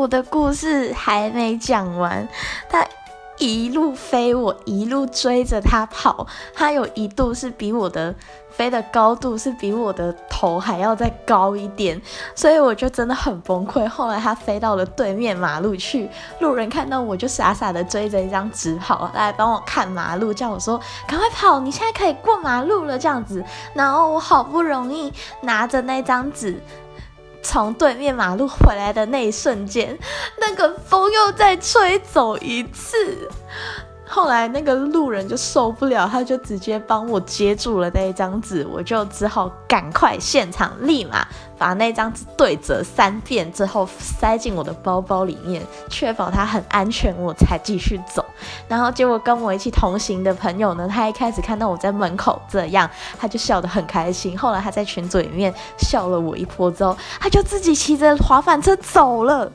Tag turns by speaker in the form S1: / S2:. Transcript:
S1: 我的故事还没讲完，他一路飞，我一路追着他跑，他有一度是比我的。飞的高度是比我的头还要再高一点，所以我就真的很崩溃。后来他飞到了对面马路去，路人看到我就傻傻的追着一张纸跑来帮我看马路，叫我说赶快跑，你现在可以过马路了这样子。然后我好不容易拿着那张纸从对面马路回来的那一瞬间，那个风又再吹走一次。后来那个路人就受不了，他就直接帮我接住了那一张纸，我就只好赶快现场立马把那张纸对折三遍之后塞进我的包包里面，确保它很安全，我才继续走。然后结果跟我一起同行的朋友呢，他一开始看到我在门口这样，他就笑得很开心。后来他在群组里面笑了我一波之后，他就自己骑着滑板车走了。